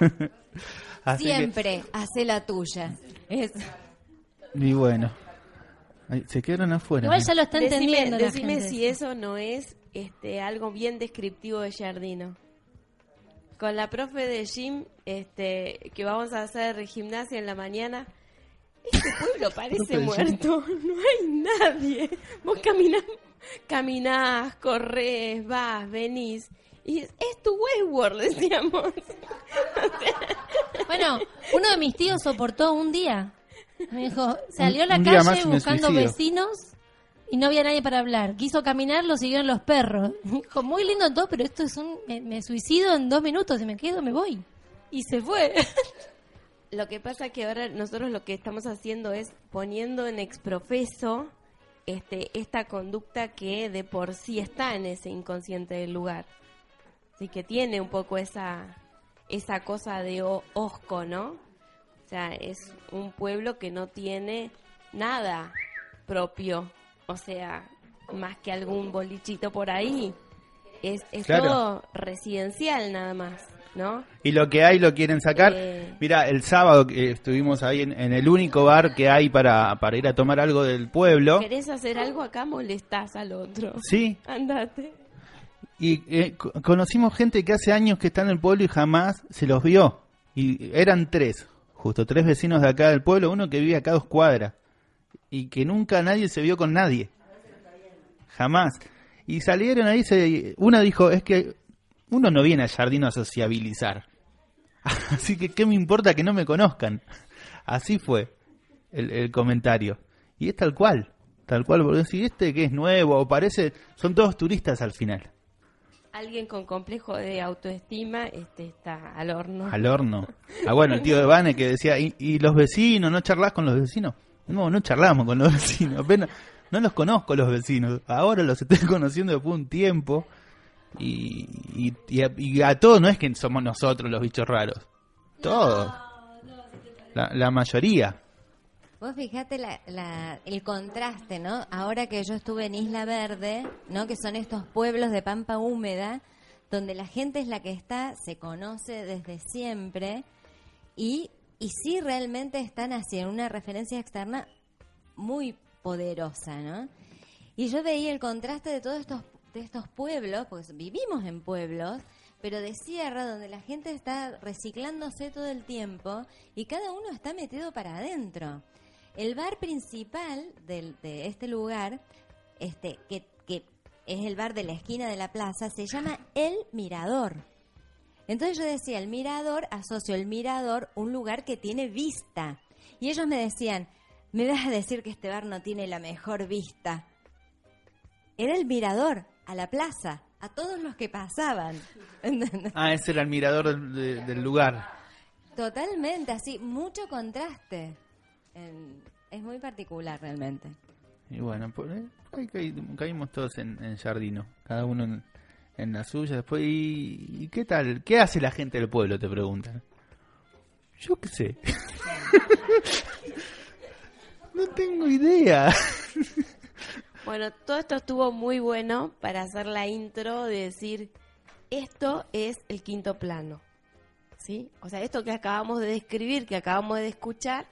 Así que- Siempre hace la tuya. Es- y bueno, se quedaron afuera. Igual ya lo está Decime, entendiendo la decime gente. si eso no es este algo bien descriptivo de Jardino. Con la profe de gym, este, que vamos a hacer gimnasia en la mañana, este pueblo parece muerto, no hay nadie. Vos caminás, caminás, corres, vas, venís, y es, es tu Westworld, decíamos. Bueno, uno de mis tíos soportó un día. Me dijo, salió a la un calle me buscando vecinos y no había nadie para hablar. Quiso caminar, lo siguieron los perros. Dijo, muy lindo todo, pero esto es un... Me, me suicido en dos minutos, y me quedo, me voy. Y se fue. Lo que pasa que ahora nosotros lo que estamos haciendo es poniendo en exprofeso este, esta conducta que de por sí está en ese inconsciente del lugar. Así que tiene un poco esa, esa cosa de o- osco, ¿no? O sea, es un pueblo que no tiene nada propio. O sea, más que algún bolichito por ahí. Es, es Claro. todo residencial nada más, ¿no? Y lo que hay lo quieren sacar. Eh. Mira, el sábado que estuvimos ahí en, en el único bar que hay para, para ir a tomar algo del pueblo. ¿Querés hacer algo acá? Molestás al otro. Sí, Andate. Y eh, co- conocimos gente que hace años que está en el pueblo y jamás se los vio. Y eran tres, justo tres vecinos de acá del pueblo, uno que vive acá a dos cuadras. Y que nunca nadie se vio con nadie. Jamás. Y salieron ahí, se, una dijo, es que uno no viene a Jardino a sociabilizar. Así que, ¿qué me importa que no me conozcan? Así fue el, el comentario. Y es tal cual, tal cual, porque si este que es nuevo o parece, son todos turistas al final. Alguien con complejo de autoestima este, está al horno. Al horno. Ah, bueno, el tío de Vane que decía, ¿y, y los vecinos? ¿No charlas con los vecinos? No, no charlamos con los vecinos, apenas, no los conozco los vecinos. Ahora los estoy conociendo después de un tiempo. Y, y, y a, y a todos no es que somos nosotros los bichos raros. Todos. La, la mayoría. Vos fijate la, la- el contraste, ¿no? Ahora que yo estuve en Isla Verde, ¿no? Que son estos pueblos de pampa húmeda, donde la gente es la que está, se conoce desde siempre y, y sí realmente están haciendo una referencia externa muy poderosa, ¿no? Y yo veía el contraste de todos estos, de estos pueblos, porque vivimos en pueblos, pero de sierra donde la gente está reciclándose todo el tiempo y cada uno está metido para adentro. El bar principal del- de este lugar, este, que, que es el bar de la esquina de la plaza, se llama El Mirador. Entonces yo decía, el mirador, asocio el mirador, un lugar que tiene vista. Y ellos me decían, me vas a decir que este bar no tiene la mejor vista. Era el mirador, a la plaza, a todos los que pasaban. Ah, ese era el mirador del, de- del lugar. Totalmente, así, mucho contraste. En- es muy particular realmente. Y bueno, por ahí ahí caí- caímos todos en, en Jardino, cada uno en, en la suya. Después, ¿y, y qué tal? ¿Qué hace la gente del pueblo? Te preguntan. Yo qué sé. no tengo idea. Bueno, todo esto estuvo muy bueno para hacer la intro de decir, esto es el quinto plano. ¿Sí? O sea, esto que acabamos de describir, que acabamos de escuchar,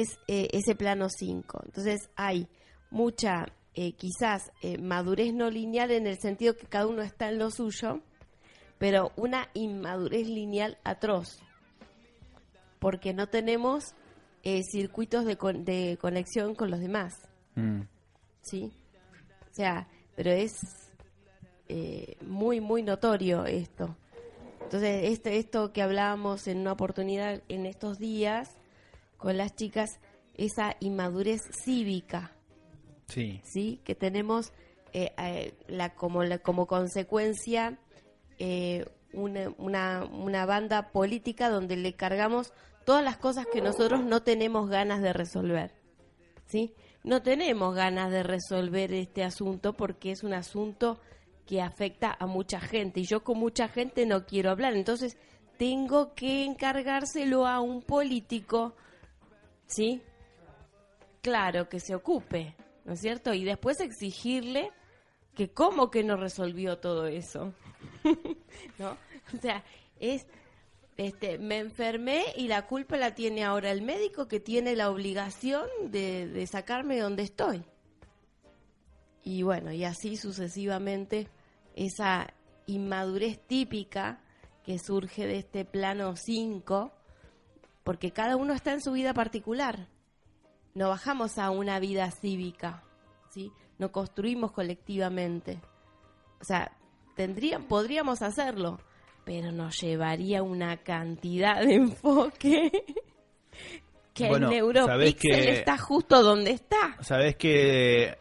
es eh, ese plano 5. Entonces hay mucha, eh, quizás, eh, madurez no lineal en el sentido que cada uno está en lo suyo, pero una inmadurez lineal atroz. Porque no tenemos eh, circuitos de, con- de conexión con los demás. Mm, ¿sí? O sea, pero es eh, muy, muy notorio esto. Entonces, esto, esto que hablábamos en una oportunidad en estos días con las chicas, esa inmadurez cívica, sí. ¿sí? Que tenemos eh, eh, la, como, la, como consecuencia eh, una, una, una banda política donde le cargamos todas las cosas que nosotros no tenemos ganas de resolver. ¿sí? No tenemos ganas de resolver este asunto porque es un asunto que afecta a mucha gente y yo con mucha gente no quiero hablar. Entonces tengo que encargárselo a un político, ¿sí? Claro, que se ocupe, ¿no es cierto? Y después exigirle que cómo que no resolvió todo eso. ¿No? O sea, es este, me enfermé y la culpa la tiene ahora el médico que tiene la obligación de, de sacarme de donde estoy. Y bueno, y así sucesivamente esa inmadurez típica que surge de este plano 5, porque cada uno está en su vida particular. No bajamos a una vida cívica, ¿sí? No construimos colectivamente. O sea, tendrían, podríamos hacerlo, pero nos llevaría una cantidad de enfoque que Bueno, el neuropixel que- está justo donde está. Sabes que